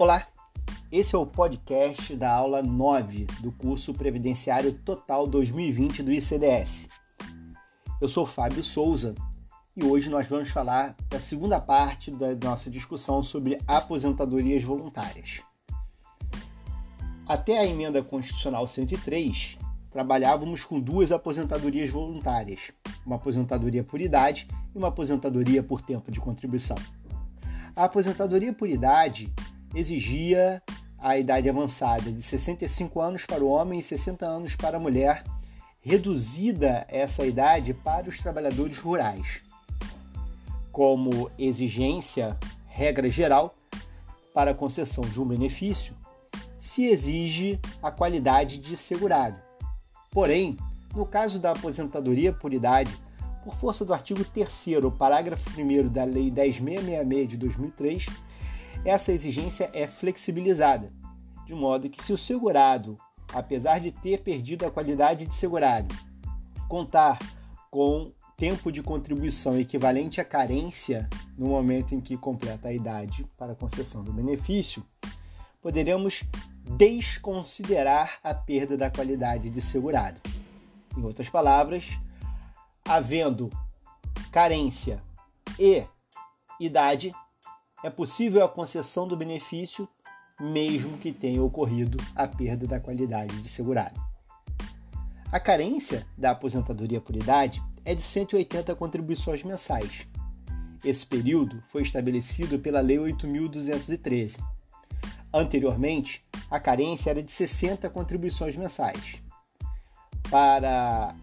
Olá, esse é o podcast da aula 9 do curso Previdenciário Total 2020 do ICDS. Eu sou Fábio Souza e hoje nós vamos falar da segunda parte da nossa discussão sobre aposentadorias voluntárias. Até a emenda constitucional 103, trabalhávamos com duas aposentadorias voluntárias, uma aposentadoria por idade e uma aposentadoria por tempo de contribuição. A aposentadoria por idade exigia a idade avançada de 65 anos para o homem e 60 anos para a mulher, reduzida essa idade para os trabalhadores rurais. Como exigência, regra geral, para a concessão de um benefício, se exige a qualidade de segurado. Porém, no caso da aposentadoria por idade, por força do artigo 3 parágrafo 1 da Lei 10666 de 2003, essa exigência é flexibilizada, de modo que se o segurado, apesar de ter perdido a qualidade de segurado, contar com tempo de contribuição equivalente à carência no momento em que completa a idade para concessão do benefício, poderemos desconsiderar a perda da qualidade de segurado. Em outras palavras, havendo carência e idade, é possível a concessão do benefício mesmo que tenha ocorrido a perda da qualidade de segurado. A carência da aposentadoria por idade é de 180 contribuições mensais. Esse período foi estabelecido pela Lei 8.213. Anteriormente, a carência era de 60 contribuições mensais. Para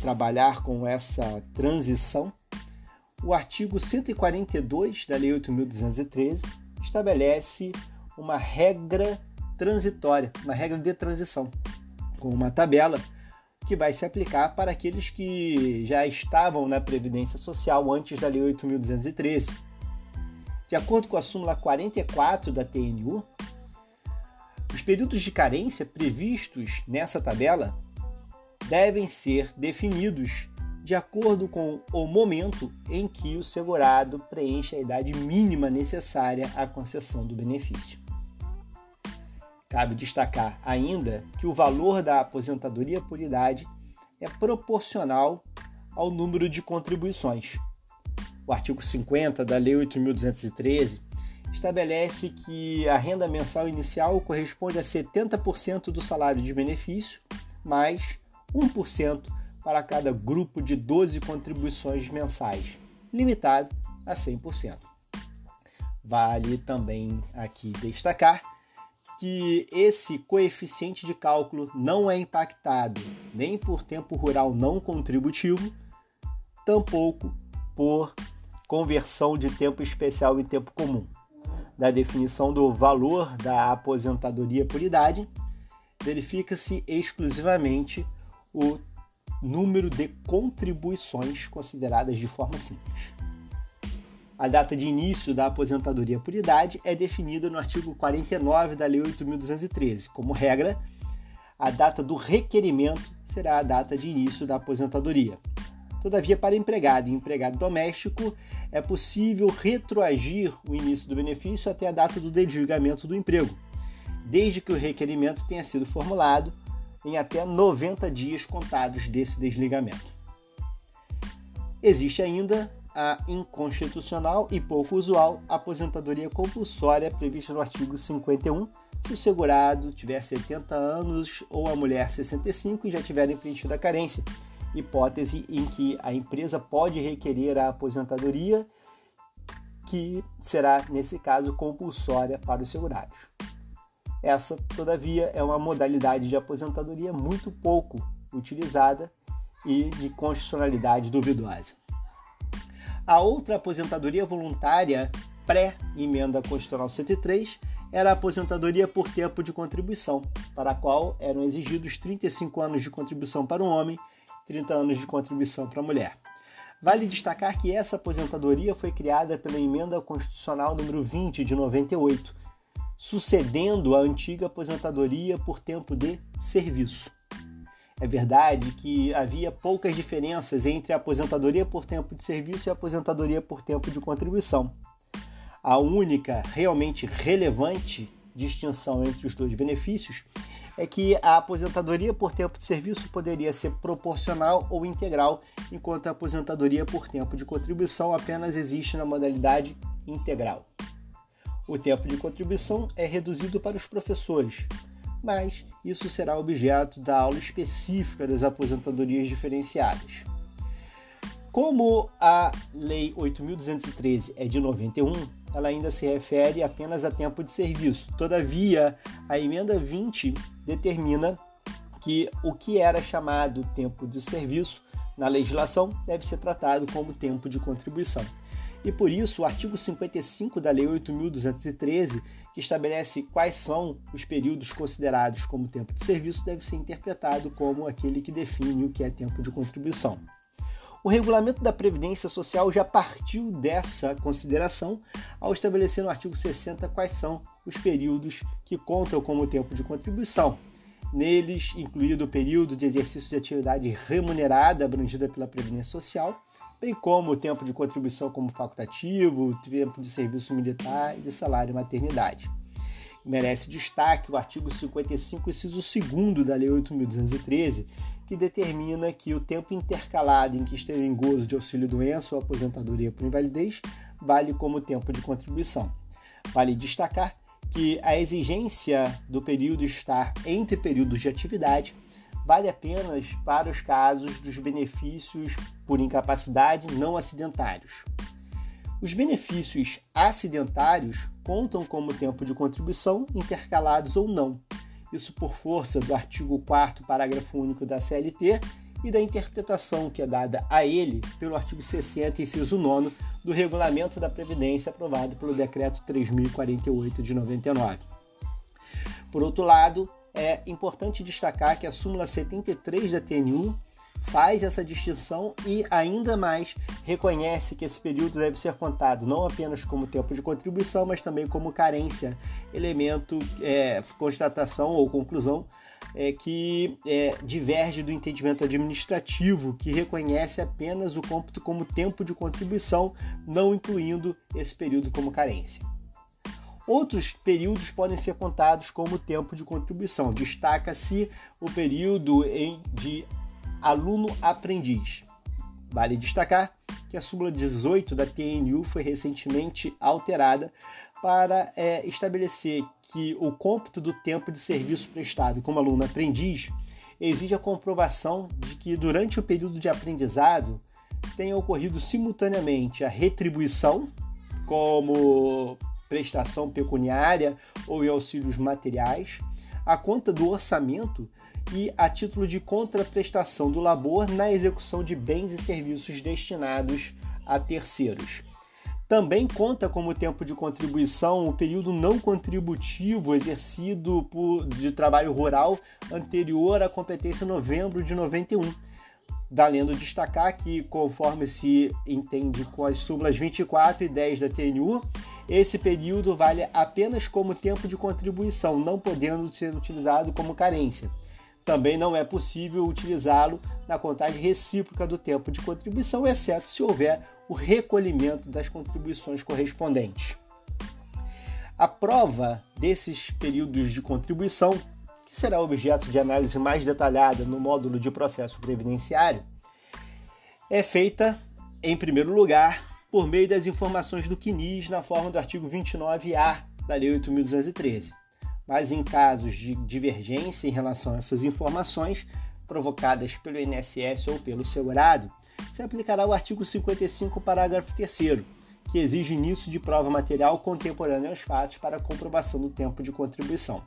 trabalhar com essa transição, o artigo 142 da Lei 8.213 estabelece uma regra transitória, uma regra de transição, com uma tabela que vai se aplicar para aqueles que já estavam na Previdência Social antes da Lei 8.213. De acordo com a súmula 44 da TNU, os períodos de carência previstos nessa tabela devem ser definidos de acordo com o momento em que o segurado preenche a idade mínima necessária à concessão do benefício. Cabe destacar ainda que o valor da aposentadoria por idade é proporcional ao número de contribuições. O artigo 50 da Lei 8.213 estabelece que a renda mensal inicial corresponde a 70% do salário de benefício, mais 1% para cada grupo de 12 contribuições mensais, limitado a 100%. Vale também aqui destacar que esse coeficiente de cálculo não é impactado nem por tempo rural não contributivo, tampouco por conversão de tempo especial em tempo comum. Da definição do valor da aposentadoria por idade, verifica-se exclusivamente o número de contribuições consideradas de forma simples. A data de início da aposentadoria por idade é definida no artigo 49 da Lei 8.213. Como regra, a data do requerimento será a data de início da aposentadoria. Todavia, para empregado e empregado doméstico, é possível retroagir o início do benefício até a data do desligamento do emprego, desde que o requerimento tenha sido formulado em até 90 dias contados desse desligamento. Existe ainda a inconstitucional e pouco usual aposentadoria compulsória prevista no artigo 51, se o segurado tiver 70 anos ou a mulher 65 e já tiverem preenchido a carência, hipótese em que a empresa pode requerer a aposentadoria, que será, nesse caso, compulsória para os segurados. Essa, todavia, é uma modalidade de aposentadoria muito pouco utilizada e de constitucionalidade duvidosa. A outra aposentadoria voluntária pré-emenda constitucional 103 era a aposentadoria por tempo de contribuição, para a qual eram exigidos 35 anos de contribuição para o homem, 30 anos de contribuição para a mulher. Vale destacar que essa aposentadoria foi criada pela emenda constitucional número 20 de 98, sucedendo a antiga aposentadoria por tempo de serviço. É verdade que havia poucas diferenças entre a aposentadoria por tempo de serviço e a aposentadoria por tempo de contribuição. A única realmente relevante distinção entre os dois benefícios é que a aposentadoria por tempo de serviço poderia ser proporcional ou integral, enquanto a aposentadoria por tempo de contribuição apenas existe na modalidade integral. O tempo de contribuição é reduzido para os professores, mas isso será objeto da aula específica das aposentadorias diferenciadas. Como a Lei 8.213 é de 91, ela ainda se refere apenas a tempo de serviço. Todavia, a emenda 20 determina que o que era chamado tempo de serviço na legislação deve ser tratado como tempo de contribuição. E por isso, o artigo 55 da Lei 8.213, que estabelece quais são os períodos considerados como tempo de serviço, deve ser interpretado como aquele que define o que é tempo de contribuição. O regulamento da Previdência Social já partiu dessa consideração ao estabelecer no artigo 60 quais são os períodos que contam como tempo de contribuição. Neles, incluído o período de exercício de atividade remunerada abrangida pela Previdência Social, bem como o tempo de contribuição como facultativo, o tempo de serviço militar e de salário e maternidade. Merece destaque o artigo 55, inciso 2 da Lei 8.213, que determina que o tempo intercalado em que esteve em gozo de auxílio-doença ou aposentadoria por invalidez vale como tempo de contribuição. Vale destacar que a exigência do período estar entre períodos de atividade vale apenas para os casos dos benefícios por incapacidade não acidentários. Os benefícios acidentários contam como tempo de contribuição, intercalados ou não. Isso por força do artigo 4 parágrafo único da CLT e da interpretação que é dada a ele pelo artigo 60, inciso 9 do Regulamento da Previdência aprovado pelo Decreto 3048 de 99. Por outro lado, é importante destacar que a súmula 73 da TNU faz essa distinção e ainda mais reconhece que esse período deve ser contado não apenas como tempo de contribuição, mas também como carência, elemento, é, constatação ou conclusão é, que é, diverge do entendimento administrativo, que reconhece apenas o cômputo como tempo de contribuição, não incluindo esse período como carência. Outros períodos podem ser contados como tempo de contribuição. Destaca-se o período de aluno-aprendiz. Vale destacar que a súmula 18 da TNU foi recentemente alterada para é, estabelecer que o cômputo do tempo de serviço prestado como aluno-aprendiz exige a comprovação de que durante o período de aprendizado tenha ocorrido simultaneamente a retribuição, como prestação pecuniária ou em auxílios materiais, a conta do orçamento e a título de contraprestação do labor na execução de bens e serviços destinados a terceiros. Também conta como tempo de contribuição o período não contributivo exercido por, de trabalho rural anterior à competência novembro de 91. Valendo destacar que, conforme se entende com as súmulas 24 e 10 da TNU, esse período vale apenas como tempo de contribuição, não podendo ser utilizado como carência. Também não é possível utilizá-lo na contagem recíproca do tempo de contribuição, exceto se houver o recolhimento das contribuições correspondentes. A prova desses períodos de contribuição, que será objeto de análise mais detalhada no módulo de processo previdenciário, é feita, em primeiro lugar, por meio das informações do CNIS na forma do artigo 29A da Lei 8.213. Mas em casos de divergência em relação a essas informações provocadas pelo INSS ou pelo segurado, se aplicará o artigo 55, parágrafo 3 que exige início de prova material contemporânea aos fatos para comprovação do tempo de contribuição.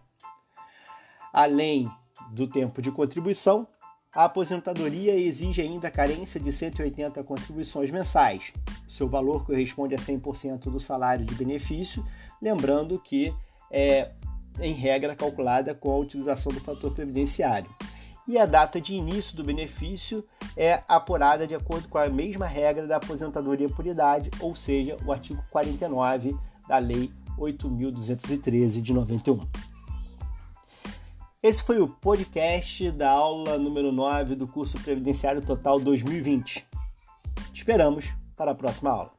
Além do tempo de contribuição, a aposentadoria exige ainda a carência de 180 contribuições mensais. Seu valor corresponde a 100% do salário de benefício, lembrando que é, em regra, calculada com a utilização do fator previdenciário. E a data de início do benefício é apurada de acordo com a mesma regra da aposentadoria por idade, ou seja, o artigo 49 da Lei 8.213 de 91. Esse foi o podcast da aula número 9 do curso Previdenciário Total 2020. Esperamos para a próxima aula.